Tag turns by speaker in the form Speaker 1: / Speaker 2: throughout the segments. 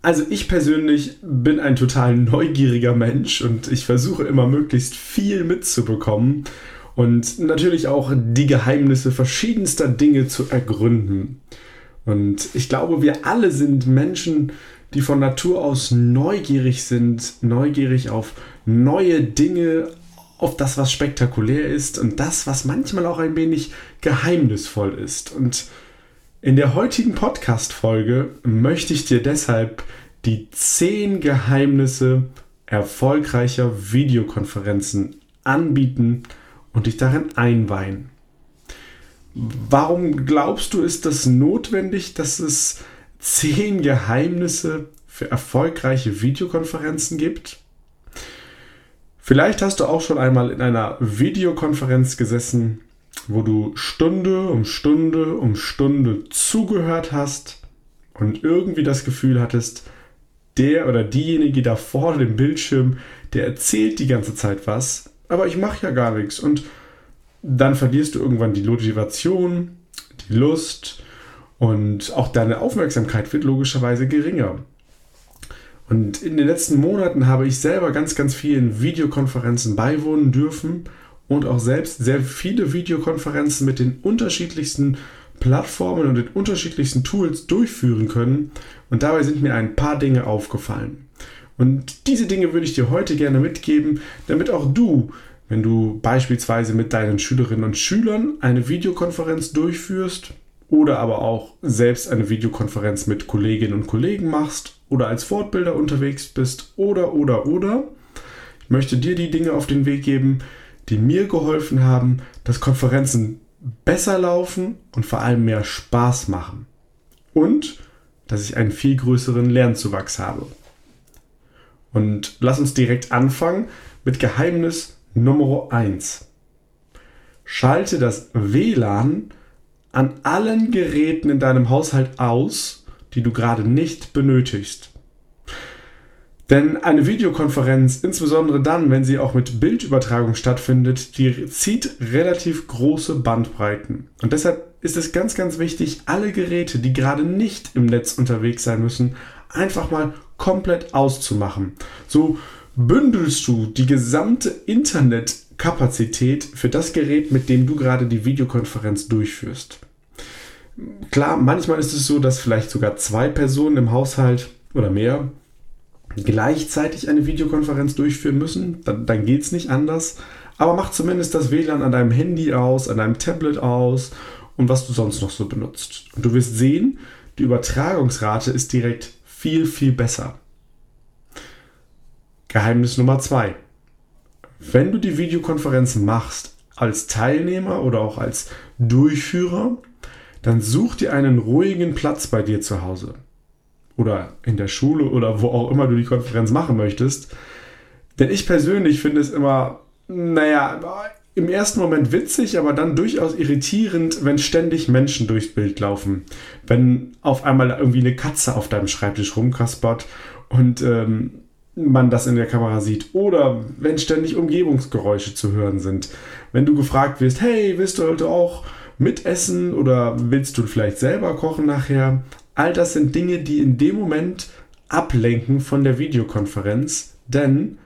Speaker 1: Also ich persönlich bin ein total neugieriger Mensch und ich versuche immer möglichst viel mitzubekommen und natürlich auch die Geheimnisse verschiedenster Dinge zu ergründen. Und ich glaube, wir alle sind Menschen, die von Natur aus neugierig sind, neugierig auf neue Dinge, auf das, was spektakulär ist und das, was manchmal auch ein wenig geheimnisvoll ist. Und in der heutigen Podcast-Folge möchte ich dir deshalb die 10 Geheimnisse erfolgreicher Videokonferenzen anbieten und dich darin einweihen. Warum glaubst du, ist das notwendig, dass es 10 Geheimnisse für erfolgreiche Videokonferenzen gibt? Vielleicht hast du auch schon einmal in einer Videokonferenz gesessen wo du Stunde um Stunde um Stunde zugehört hast und irgendwie das Gefühl hattest, der oder diejenige da vor dem Bildschirm, der erzählt die ganze Zeit was, aber ich mache ja gar nichts. Und dann verlierst du irgendwann die Motivation, die Lust und auch deine Aufmerksamkeit wird logischerweise geringer. Und in den letzten Monaten habe ich selber ganz, ganz vielen Videokonferenzen beiwohnen dürfen und auch selbst sehr viele Videokonferenzen mit den unterschiedlichsten Plattformen und den unterschiedlichsten Tools durchführen können. Und dabei sind mir ein paar Dinge aufgefallen. Und diese Dinge würde ich dir heute gerne mitgeben, damit auch du, wenn du beispielsweise mit deinen Schülerinnen und Schülern eine Videokonferenz durchführst oder aber auch selbst eine Videokonferenz mit Kolleginnen und Kollegen machst oder als Fortbilder unterwegs bist oder oder oder, ich möchte dir die Dinge auf den Weg geben, die mir geholfen haben, dass Konferenzen besser laufen und vor allem mehr Spaß machen. Und dass ich einen viel größeren Lernzuwachs habe. Und lass uns direkt anfangen mit Geheimnis Nummer 1. Schalte das WLAN an allen Geräten in deinem Haushalt aus, die du gerade nicht benötigst. Denn eine Videokonferenz, insbesondere dann, wenn sie auch mit Bildübertragung stattfindet, die zieht relativ große Bandbreiten. Und deshalb ist es ganz, ganz wichtig, alle Geräte, die gerade nicht im Netz unterwegs sein müssen, einfach mal komplett auszumachen. So bündelst du die gesamte Internetkapazität für das Gerät, mit dem du gerade die Videokonferenz durchführst. Klar, manchmal ist es so, dass vielleicht sogar zwei Personen im Haushalt oder mehr gleichzeitig eine Videokonferenz durchführen müssen, dann, dann geht es nicht anders. Aber mach zumindest das WLAN an deinem Handy aus, an deinem Tablet aus und was du sonst noch so benutzt. Und du wirst sehen, die Übertragungsrate ist direkt viel, viel besser. Geheimnis Nummer zwei: Wenn du die Videokonferenz machst als Teilnehmer oder auch als Durchführer, dann such dir einen ruhigen Platz bei dir zu Hause oder in der Schule oder wo auch immer du die Konferenz machen möchtest. Denn ich persönlich finde es immer, naja, im ersten Moment witzig, aber dann durchaus irritierend, wenn ständig Menschen durchs Bild laufen. Wenn auf einmal irgendwie eine Katze auf deinem Schreibtisch rumkaspert und ähm, man das in der Kamera sieht. Oder wenn ständig Umgebungsgeräusche zu hören sind. Wenn du gefragt wirst, hey, willst du heute auch mitessen oder willst du vielleicht selber kochen nachher? All das sind Dinge, die in dem Moment ablenken von der Videokonferenz, denn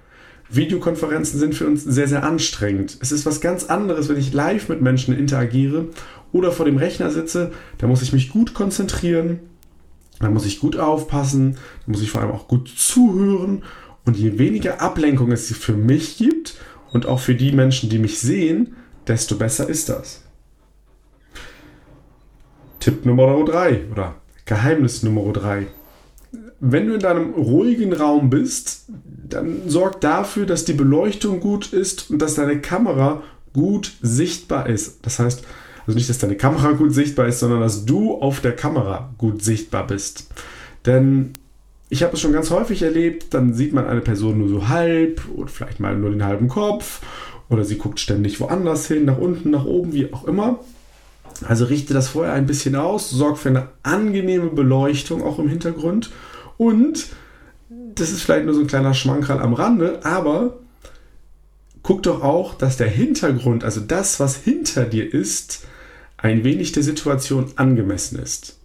Speaker 1: Videokonferenzen sind für uns sehr, sehr anstrengend. Es ist was ganz anderes, wenn ich live mit Menschen interagiere oder vor dem Rechner sitze. Da muss ich mich gut konzentrieren. Da muss ich gut aufpassen, da muss ich vor allem auch gut zuhören. Und je weniger Ablenkung es für mich gibt und auch für die Menschen, die mich sehen, desto besser ist das. Tipp Nummer 3 oder Geheimnis Nummer 3. Wenn du in deinem ruhigen Raum bist, dann sorg dafür, dass die Beleuchtung gut ist und dass deine Kamera gut sichtbar ist. Das heißt, also nicht, dass deine Kamera gut sichtbar ist, sondern dass du auf der Kamera gut sichtbar bist. Denn ich habe es schon ganz häufig erlebt, dann sieht man eine Person nur so halb oder vielleicht mal nur den halben Kopf oder sie guckt ständig woanders hin, nach unten, nach oben, wie auch immer. Also richte das vorher ein bisschen aus, sorg für eine angenehme Beleuchtung auch im Hintergrund und das ist vielleicht nur so ein kleiner Schmankerl am Rande, aber guck doch auch, dass der Hintergrund, also das, was hinter dir ist, ein wenig der Situation angemessen ist.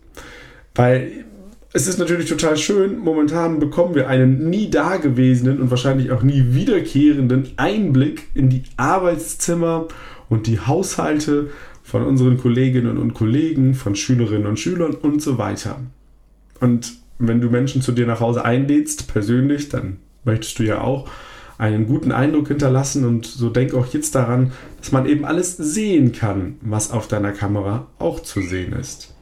Speaker 1: Weil es ist natürlich total schön, momentan bekommen wir einen nie dagewesenen und wahrscheinlich auch nie wiederkehrenden Einblick in die Arbeitszimmer und die Haushalte von unseren Kolleginnen und Kollegen, von Schülerinnen und Schülern und so weiter. Und wenn du Menschen zu dir nach Hause einlädst, persönlich, dann möchtest du ja auch einen guten Eindruck hinterlassen und so denk auch jetzt daran, dass man eben alles sehen kann, was auf deiner Kamera auch zu sehen ist.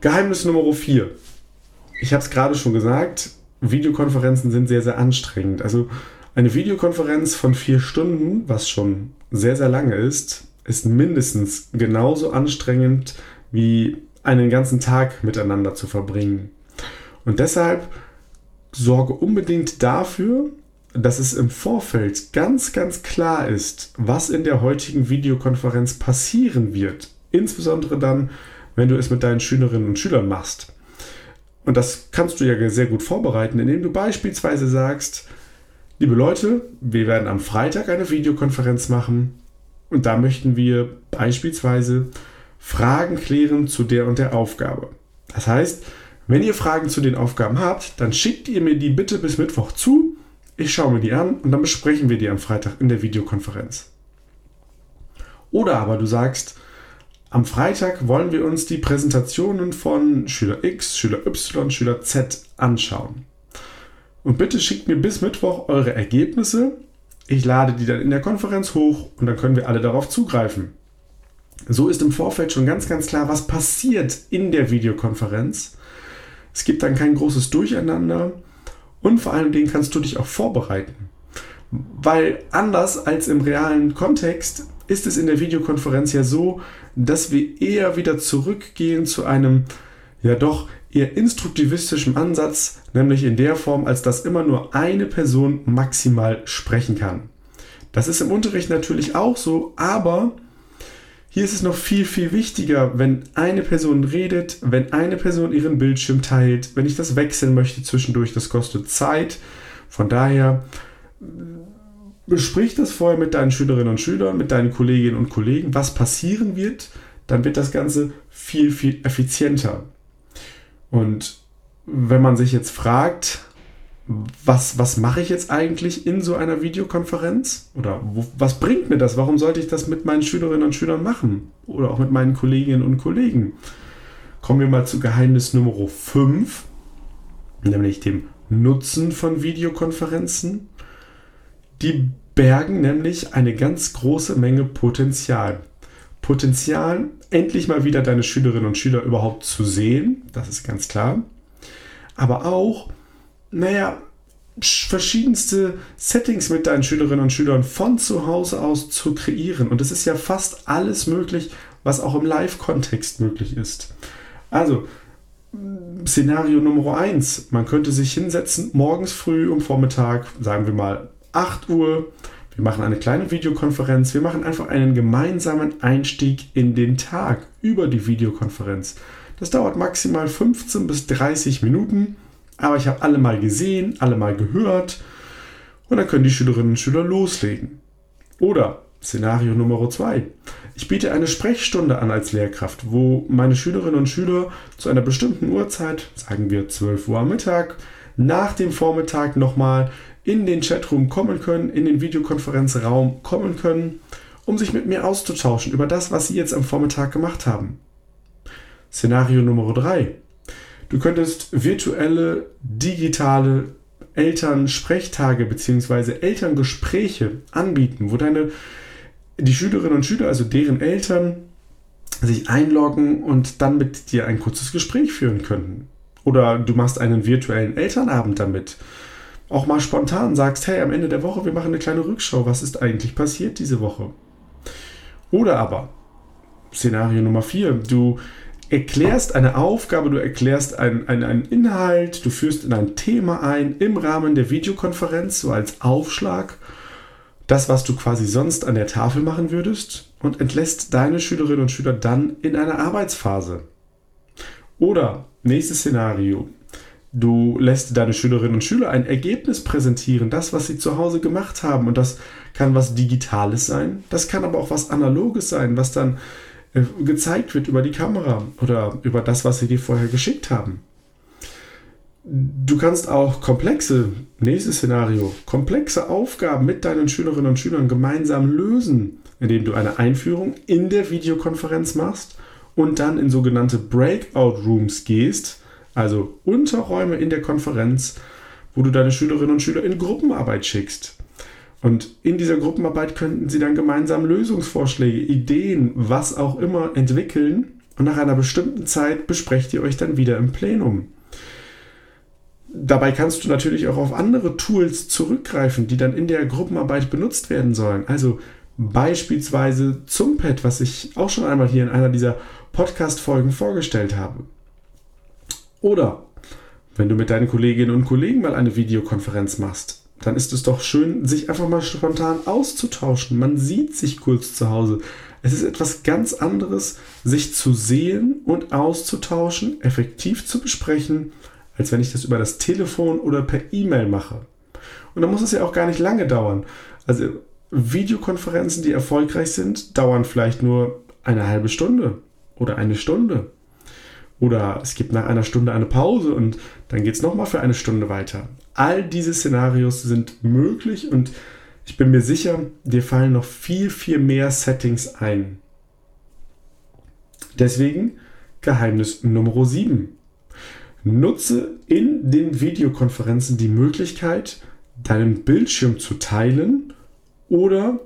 Speaker 1: Geheimnis Nummer 4. Ich habe es gerade schon gesagt, Videokonferenzen sind sehr, sehr anstrengend. Also eine Videokonferenz von vier Stunden, was schon sehr, sehr lange ist, ist mindestens genauso anstrengend wie einen ganzen Tag miteinander zu verbringen. Und deshalb sorge unbedingt dafür, dass es im Vorfeld ganz, ganz klar ist, was in der heutigen Videokonferenz passieren wird. Insbesondere dann, wenn du es mit deinen Schülerinnen und Schülern machst. Und das kannst du ja sehr gut vorbereiten, indem du beispielsweise sagst, liebe Leute, wir werden am Freitag eine Videokonferenz machen und da möchten wir beispielsweise Fragen klären zu der und der Aufgabe. Das heißt, wenn ihr Fragen zu den Aufgaben habt, dann schickt ihr mir die bitte bis Mittwoch zu. Ich schaue mir die an und dann besprechen wir die am Freitag in der Videokonferenz. Oder aber du sagst, am Freitag wollen wir uns die Präsentationen von Schüler X, Schüler Y, Schüler Z anschauen. Und bitte schickt mir bis Mittwoch eure Ergebnisse. Ich lade die dann in der Konferenz hoch und dann können wir alle darauf zugreifen. So ist im Vorfeld schon ganz, ganz klar, was passiert in der Videokonferenz. Es gibt dann kein großes Durcheinander und vor allen Dingen kannst du dich auch vorbereiten. Weil anders als im realen Kontext ist es in der Videokonferenz ja so, dass wir eher wieder zurückgehen zu einem ja doch eher instruktivistischen Ansatz, nämlich in der Form, als dass immer nur eine Person maximal sprechen kann. Das ist im Unterricht natürlich auch so, aber hier ist es noch viel, viel wichtiger, wenn eine Person redet, wenn eine Person ihren Bildschirm teilt, wenn ich das wechseln möchte zwischendurch, das kostet Zeit. Von daher besprich das vorher mit deinen Schülerinnen und Schülern, mit deinen Kolleginnen und Kollegen, was passieren wird, dann wird das Ganze viel, viel effizienter. Und wenn man sich jetzt fragt, was, was mache ich jetzt eigentlich in so einer Videokonferenz? Oder wo, was bringt mir das? Warum sollte ich das mit meinen Schülerinnen und Schülern machen? Oder auch mit meinen Kolleginnen und Kollegen? Kommen wir mal zu Geheimnis Nummer 5, nämlich dem Nutzen von Videokonferenzen. Die bergen nämlich eine ganz große Menge Potenzial. Potenzial, endlich mal wieder deine Schülerinnen und Schüler überhaupt zu sehen, das ist ganz klar. Aber auch, naja, verschiedenste Settings mit deinen Schülerinnen und Schülern von zu Hause aus zu kreieren. Und es ist ja fast alles möglich, was auch im Live-Kontext möglich ist. Also, Szenario Nummer 1. Man könnte sich hinsetzen, morgens früh um Vormittag, sagen wir mal 8 Uhr. Wir machen eine kleine Videokonferenz. Wir machen einfach einen gemeinsamen Einstieg in den Tag über die Videokonferenz. Das dauert maximal 15 bis 30 Minuten. Aber ich habe alle mal gesehen, alle mal gehört und dann können die Schülerinnen und Schüler loslegen. Oder Szenario Nummer 2. Ich biete eine Sprechstunde an als Lehrkraft, wo meine Schülerinnen und Schüler zu einer bestimmten Uhrzeit, sagen wir 12 Uhr am Mittag, nach dem Vormittag nochmal in den Chatroom kommen können, in den Videokonferenzraum kommen können, um sich mit mir auszutauschen über das, was sie jetzt am Vormittag gemacht haben. Szenario Nummer 3. Du könntest virtuelle, digitale Elternsprechtage bzw. Elterngespräche anbieten, wo deine die Schülerinnen und Schüler, also deren Eltern, sich einloggen und dann mit dir ein kurzes Gespräch führen könnten. Oder du machst einen virtuellen Elternabend damit. Auch mal spontan sagst, hey, am Ende der Woche, wir machen eine kleine Rückschau, was ist eigentlich passiert diese Woche. Oder aber, Szenario Nummer 4, du erklärst eine Aufgabe, du erklärst einen, einen, einen Inhalt, du führst in ein Thema ein im Rahmen der Videokonferenz, so als Aufschlag, das, was du quasi sonst an der Tafel machen würdest und entlässt deine Schülerinnen und Schüler dann in eine Arbeitsphase. Oder nächstes Szenario. Du lässt deine Schülerinnen und Schüler ein Ergebnis präsentieren, das, was sie zu Hause gemacht haben. Und das kann was Digitales sein, das kann aber auch was Analoges sein, was dann äh, gezeigt wird über die Kamera oder über das, was sie dir vorher geschickt haben. Du kannst auch komplexe, nächstes Szenario, komplexe Aufgaben mit deinen Schülerinnen und Schülern gemeinsam lösen, indem du eine Einführung in der Videokonferenz machst und dann in sogenannte Breakout Rooms gehst, also Unterräume in der Konferenz, wo du deine Schülerinnen und Schüler in Gruppenarbeit schickst. Und in dieser Gruppenarbeit könnten sie dann gemeinsam Lösungsvorschläge, Ideen, was auch immer entwickeln. Und nach einer bestimmten Zeit besprecht ihr euch dann wieder im Plenum. Dabei kannst du natürlich auch auf andere Tools zurückgreifen, die dann in der Gruppenarbeit benutzt werden sollen. Also beispielsweise Zumpad, was ich auch schon einmal hier in einer dieser Podcast-Folgen vorgestellt habe. Oder wenn du mit deinen Kolleginnen und Kollegen mal eine Videokonferenz machst, dann ist es doch schön, sich einfach mal spontan auszutauschen. Man sieht sich kurz zu Hause. Es ist etwas ganz anderes, sich zu sehen und auszutauschen, effektiv zu besprechen, als wenn ich das über das Telefon oder per E-Mail mache. Und dann muss es ja auch gar nicht lange dauern. Also Videokonferenzen, die erfolgreich sind, dauern vielleicht nur eine halbe Stunde oder eine Stunde. Oder es gibt nach einer Stunde eine Pause und dann geht es nochmal für eine Stunde weiter. All diese Szenarios sind möglich und ich bin mir sicher, dir fallen noch viel, viel mehr Settings ein. Deswegen Geheimnis Nummer 7. Nutze in den Videokonferenzen die Möglichkeit, deinen Bildschirm zu teilen oder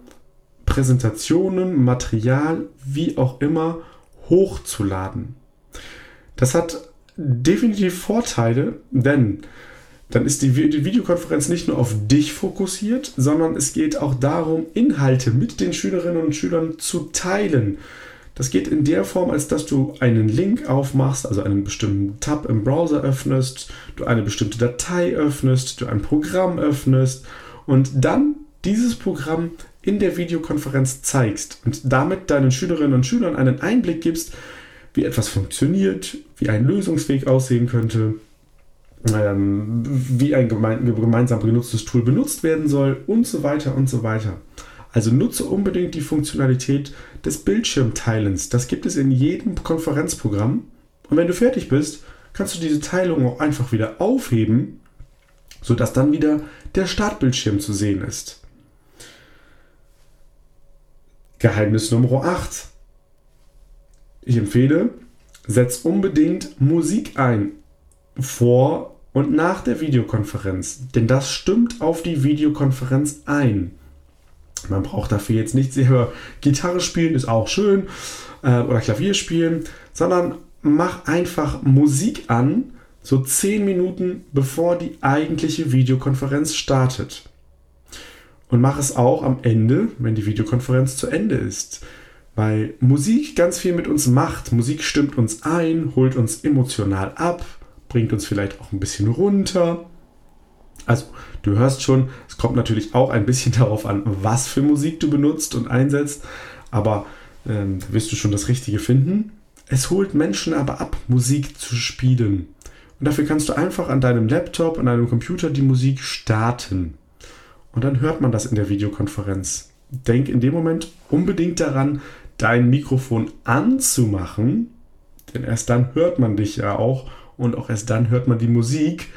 Speaker 1: Präsentationen, Material, wie auch immer, hochzuladen. Das hat definitiv Vorteile, denn dann ist die, Videokonferenz nicht nur auf dich fokussiert, sondern es geht auch darum, Inhalte mit den Schülerinnen und Schülern zu teilen. Das geht in der Form, als dass du einen Link aufmachst, also einen bestimmten Tab im Browser öffnest, du eine bestimmte Datei öffnest, du ein Programm öffnest und dann dieses Programm in der Videokonferenz zeigst und damit deinen Schülerinnen und Schülern einen Einblick gibst, wie etwas funktioniert, wie ein Lösungsweg aussehen könnte, ähm, wie ein gemeinsam genutztes Tool benutzt werden soll und so weiter und so weiter. Also nutze unbedingt die Funktionalität des Bildschirmteilens. Das gibt es in jedem Konferenzprogramm. Und wenn du fertig bist, kannst du diese Teilung auch einfach wieder aufheben, sodass dann wieder der Startbildschirm zu sehen ist. Geheimnis Nummer 8. Ich empfehle, setz unbedingt Musik ein vor und nach der Videokonferenz, denn das stimmt auf die Videokonferenz ein. Man braucht dafür jetzt nicht selber Gitarre spielen, ist auch schön, äh, oder Klavier spielen, sondern mach einfach Musik an, so 10 Minuten bevor die eigentliche Videokonferenz startet. Und mach es auch am Ende, wenn die Videokonferenz zu Ende ist weil Musik ganz viel mit uns macht. Musik stimmt uns ein, holt uns emotional ab, bringt uns vielleicht auch ein bisschen runter. Also, du hörst schon, es kommt natürlich auch ein bisschen darauf an, was für Musik du benutzt und einsetzt, aber ähm, wirst du schon das Richtige finden. Es holt Menschen aber ab, Musik zu spielen. Und dafür kannst du einfach an deinem Laptop, an deinem Computer die Musik starten. Und dann hört man das in der Videokonferenz. Denk in dem Moment unbedingt daran, dein Mikrofon anzumachen, denn erst dann hört man dich ja auch und auch erst dann hört man die Musik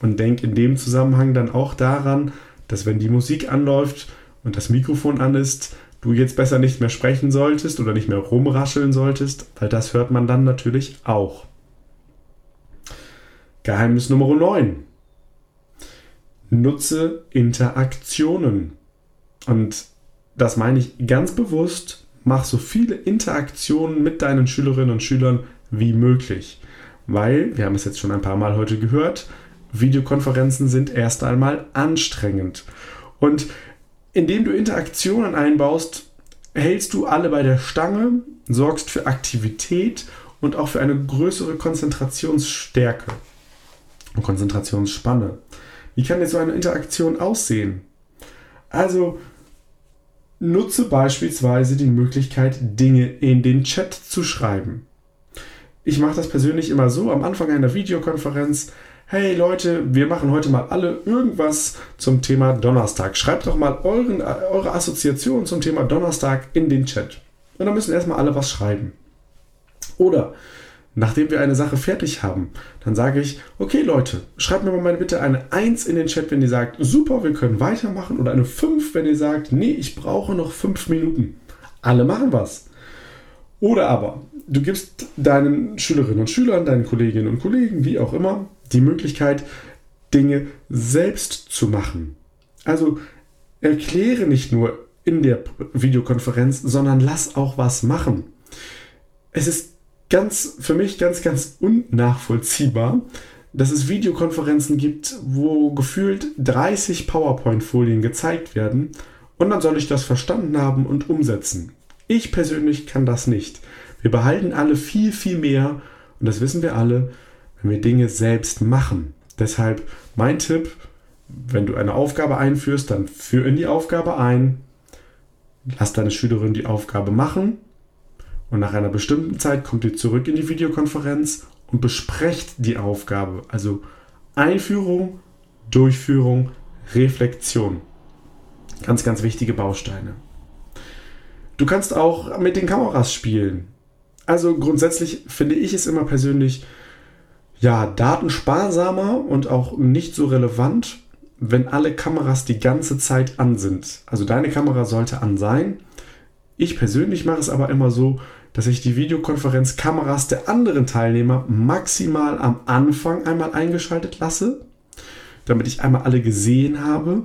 Speaker 1: und denk in dem Zusammenhang dann auch daran, dass wenn die Musik anläuft und das Mikrofon an ist, du jetzt besser nicht mehr sprechen solltest oder nicht mehr rumrascheln solltest, weil das hört man dann natürlich auch. Geheimnis Nummer 9. Nutze Interaktionen. Und das meine ich ganz bewusst. Mach so viele Interaktionen mit deinen Schülerinnen und Schülern wie möglich. Weil, wir haben es jetzt schon ein paar Mal heute gehört, Videokonferenzen sind erst einmal anstrengend. Und indem du Interaktionen einbaust, hältst du alle bei der Stange, sorgst für Aktivität und auch für eine größere Konzentrationsstärke und Konzentrationsspanne. Wie kann jetzt so eine Interaktion aussehen? Also nutze beispielsweise die Möglichkeit, Dinge in den Chat zu schreiben. Ich mache das persönlich immer so am Anfang einer Videokonferenz hey Leute, wir machen heute mal alle irgendwas zum Thema Donnerstag. Schreibt doch mal euren, eure Assoziation zum Thema Donnerstag in den Chat. Und dann müssen erstmal alle was schreiben. Oder nachdem wir eine Sache fertig haben, dann sage ich, okay Leute, schreibt mir mal bitte eine 1 in den Chat, wenn ihr sagt, super, wir können weitermachen. Oder eine 5, wenn ihr sagt, nee, ich brauche noch 5 Minuten. Alle machen was. Oder aber, du gibst deinen Schülerinnen und Schülern, deinen Kolleginnen und Kollegen, wie auch immer, die Möglichkeit, Dinge selbst zu machen. Also erkläre nicht nur in der Videokonferenz, sondern lass auch was machen. Es ist ganz für mich ganz, ganz unnachvollziehbar, dass es Videokonferenzen gibt, wo gefühlt 30 PowerPoint-Folien gezeigt werden und dann soll ich das verstanden haben und umsetzen. Ich persönlich kann das nicht. Wir behalten alle viel, viel mehr und das wissen wir alle, wenn wir Dinge selbst machen. Deshalb mein Tipp, wenn du eine Aufgabe einführst, dann führ in die Aufgabe ein, lass deine Schülerin die Aufgabe machen und nach einer bestimmten Zeit kommt ihr zurück in die Videokonferenz und besprecht die Aufgabe. Also Einführung, Durchführung, Reflexion. Ganz, ganz wichtige Bausteine. Du kannst auch mit den Kameras spielen. Also grundsätzlich finde ich es immer persönlich ja, datensparsamer und auch nicht so relevant, wenn alle Kameras die ganze Zeit an sind. Also deine Kamera sollte an sein. Ich persönlich mache es aber immer so, dass ich die Videokonferenzkameras der anderen Teilnehmer maximal am Anfang einmal eingeschaltet lasse, damit ich einmal alle gesehen habe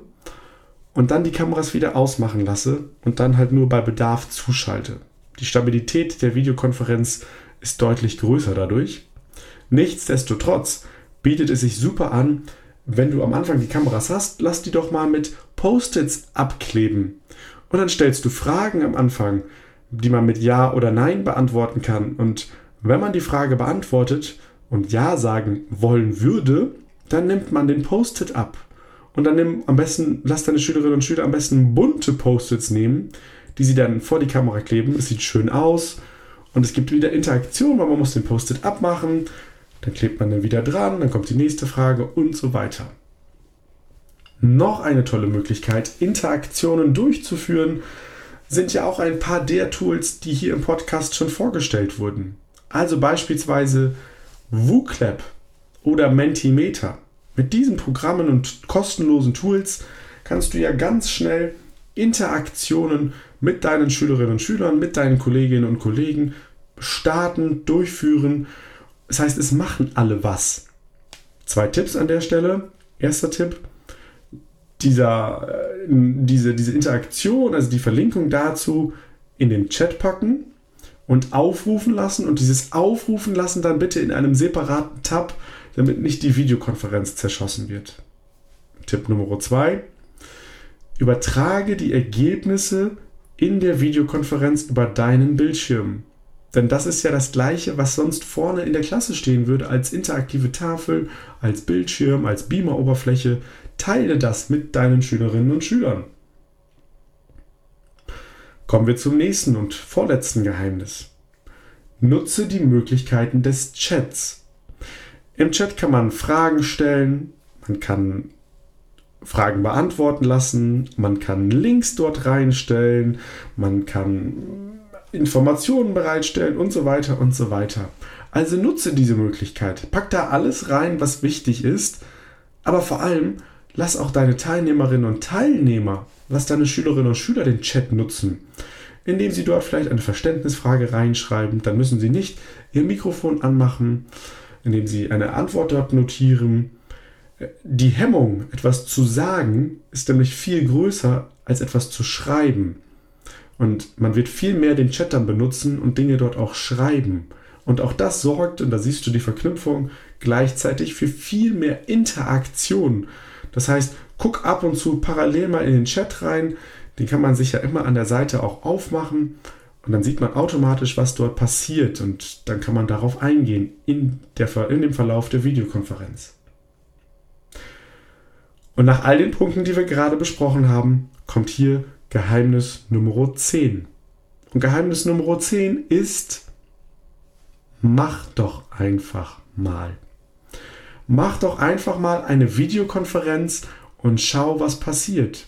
Speaker 1: und dann die Kameras wieder ausmachen lasse und dann halt nur bei Bedarf zuschalte. Die Stabilität der Videokonferenz ist deutlich größer dadurch. Nichtsdestotrotz bietet es sich super an, wenn du am Anfang die Kameras hast, lass die doch mal mit Post-its abkleben. Und dann stellst du Fragen am Anfang, die man mit Ja oder Nein beantworten kann. Und wenn man die Frage beantwortet und Ja sagen wollen würde, dann nimmt man den Post-it ab. Und dann nimm am besten, lass deine Schülerinnen und Schüler am besten bunte Post-its nehmen, die sie dann vor die Kamera kleben. Es sieht schön aus und es gibt wieder Interaktion, weil man muss den Post-it abmachen, dann klebt man dann wieder dran, dann kommt die nächste Frage und so weiter. Noch eine tolle Möglichkeit, Interaktionen durchzuführen, sind ja auch ein paar der Tools, die hier im Podcast schon vorgestellt wurden. Also beispielsweise WooClap oder Mentimeter. Mit diesen Programmen und kostenlosen Tools kannst du ja ganz schnell Interaktionen mit deinen Schülerinnen und Schülern, mit deinen Kolleginnen und Kollegen starten, durchführen das heißt, es machen alle was. Zwei Tipps an der Stelle. Erster Tipp, dieser, äh, diese, diese Interaktion, also die Verlinkung dazu in den Chat packen und aufrufen lassen und dieses Aufrufen lassen dann bitte in einem separaten Tab, damit nicht die Videokonferenz zerschossen wird. Tipp Nummer zwei: Übertrage die Ergebnisse in der Videokonferenz über deinen Bildschirm. Denn das ist ja das Gleiche, was sonst vorne in der Klasse stehen würde, als interaktive Tafel, als Bildschirm, als Beamer-Oberfläche. Teile das mit deinen Schülerinnen und Schülern. Kommen wir zum nächsten und vorletzten Geheimnis. Nutze die Möglichkeiten des Chats. Im Chat kann man Fragen stellen, man kann Fragen beantworten lassen, man kann Links dort reinstellen, man kann Informationen bereitstellen und so weiter und so weiter. Also nutze diese Möglichkeit. Pack da alles rein, was wichtig ist, aber vor allem lass auch deine Teilnehmerinnen und Teilnehmer lass deine Schülerinnen und Schüler den Chat nutzen, indem sie dort vielleicht eine Verständnisfrage reinschreiben. Dann müssen sie nicht ihr Mikrofon anmachen, indem sie eine Antwort dort notieren. Die Hemmung, etwas zu sagen, ist nämlich viel größer, als etwas zu schreiben. Und man wird viel mehr den Chat dann benutzen und Dinge dort auch schreiben. Und auch das sorgt, und da siehst du die Verknüpfung, gleichzeitig für viel mehr Interaktion. Das heißt, guck ab und zu parallel mal in den Chat rein. Den kann man sich ja immer an der Seite auch aufmachen. Und dann sieht man automatisch, was dort passiert. Und dann kann man darauf eingehen in, der, in dem Verlauf der Videokonferenz. Und nach all den Punkten, die wir gerade besprochen haben, kommt hier Geheimnis Nummer 10. Und Geheimnis Nummer 10 ist, mach doch einfach mal. Mach doch einfach mal eine Videokonferenz und schau, was passiert.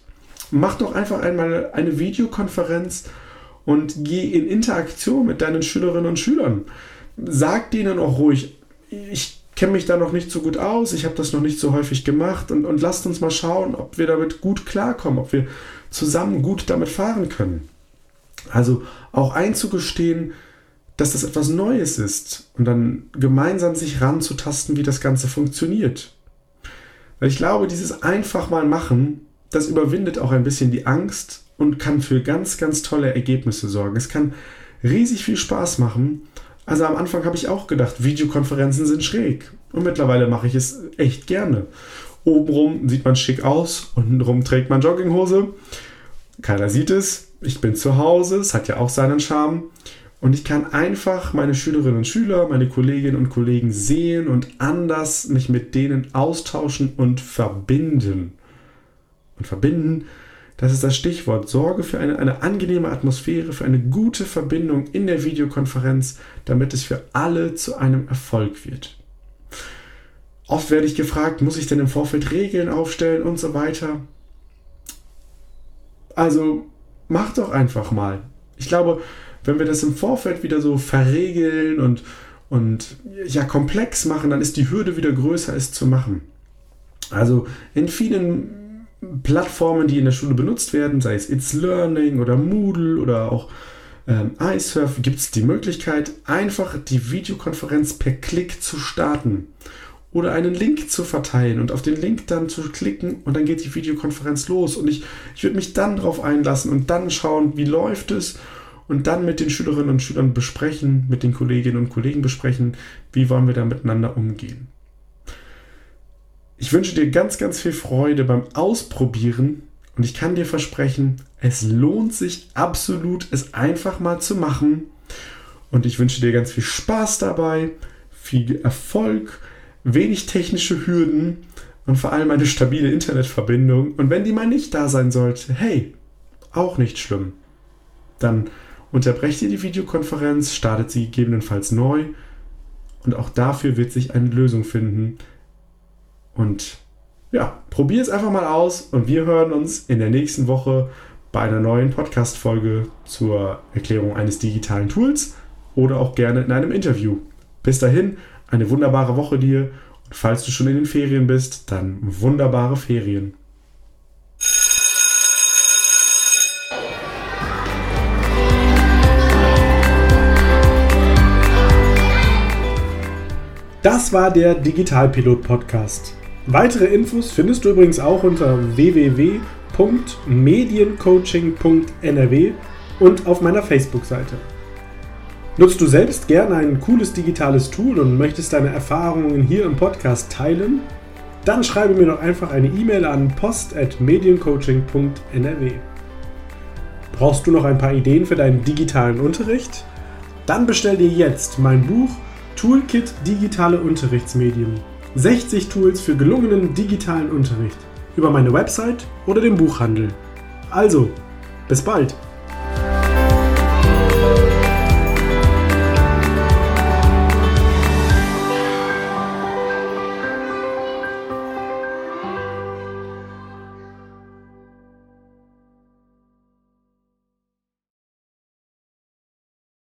Speaker 1: Mach doch einfach einmal eine Videokonferenz und geh in Interaktion mit deinen Schülerinnen und Schülern. Sag denen auch ruhig, ich kenne mich da noch nicht so gut aus, ich habe das noch nicht so häufig gemacht und, und lasst uns mal schauen, ob wir damit gut klarkommen, ob wir zusammen gut damit fahren können. Also auch einzugestehen, dass das etwas Neues ist und dann gemeinsam sich ranzutasten, wie das Ganze funktioniert. Weil ich glaube, dieses einfach mal machen, das überwindet auch ein bisschen die Angst und kann für ganz, ganz tolle Ergebnisse sorgen. Es kann riesig viel Spaß machen. Also am Anfang habe ich auch gedacht, Videokonferenzen sind schräg. Und mittlerweile mache ich es echt gerne. Obenrum sieht man schick aus, untenrum trägt man Jogginghose. Keiner sieht es. Ich bin zu Hause, es hat ja auch seinen Charme. Und ich kann einfach meine Schülerinnen und Schüler, meine Kolleginnen und Kollegen sehen und anders mich mit denen austauschen und verbinden. Und verbinden, das ist das Stichwort. Sorge für eine, eine angenehme Atmosphäre, für eine gute Verbindung in der Videokonferenz, damit es für alle zu einem Erfolg wird. Oft werde ich gefragt, muss ich denn im Vorfeld Regeln aufstellen und so weiter. Also mach doch einfach mal. Ich glaube, wenn wir das im Vorfeld wieder so verregeln und, und ja komplex machen, dann ist die Hürde wieder größer, es zu machen. Also in vielen Plattformen, die in der Schule benutzt werden, sei es It's Learning oder Moodle oder auch ähm, iSurf, gibt es die Möglichkeit, einfach die Videokonferenz per Klick zu starten oder einen Link zu verteilen und auf den Link dann zu klicken und dann geht die Videokonferenz los und ich, ich würde mich dann darauf einlassen und dann schauen, wie läuft es und dann mit den Schülerinnen und Schülern besprechen, mit den Kolleginnen und Kollegen besprechen, wie wollen wir da miteinander umgehen. Ich wünsche dir ganz, ganz viel Freude beim Ausprobieren und ich kann dir versprechen, es lohnt sich absolut, es einfach mal zu machen. Und ich wünsche dir ganz viel Spaß dabei, viel Erfolg, wenig technische Hürden und vor allem eine stabile Internetverbindung. Und wenn die mal nicht da sein sollte, hey, auch nicht schlimm. Dann Unterbrecht ihr die Videokonferenz, startet sie gegebenenfalls neu und auch dafür wird sich eine Lösung finden. Und ja, probier es einfach mal aus und wir hören uns in der nächsten Woche bei einer neuen Podcast-Folge zur Erklärung eines digitalen Tools oder auch gerne in einem Interview. Bis dahin, eine wunderbare Woche dir und falls du schon in den Ferien bist, dann wunderbare Ferien. Das war der Digitalpilot Podcast. Weitere Infos findest du übrigens auch unter www.mediencoaching.nrw und auf meiner Facebook-Seite. Nutzt du selbst gerne ein cooles digitales Tool und möchtest deine Erfahrungen hier im Podcast teilen? Dann schreibe mir doch einfach eine E-Mail an post.mediencoaching.nrw. Brauchst du noch ein paar Ideen für deinen digitalen Unterricht? Dann bestell dir jetzt mein Buch Toolkit Digitale Unterrichtsmedien. 60 Tools für gelungenen digitalen Unterricht über meine Website oder den Buchhandel. Also, bis bald!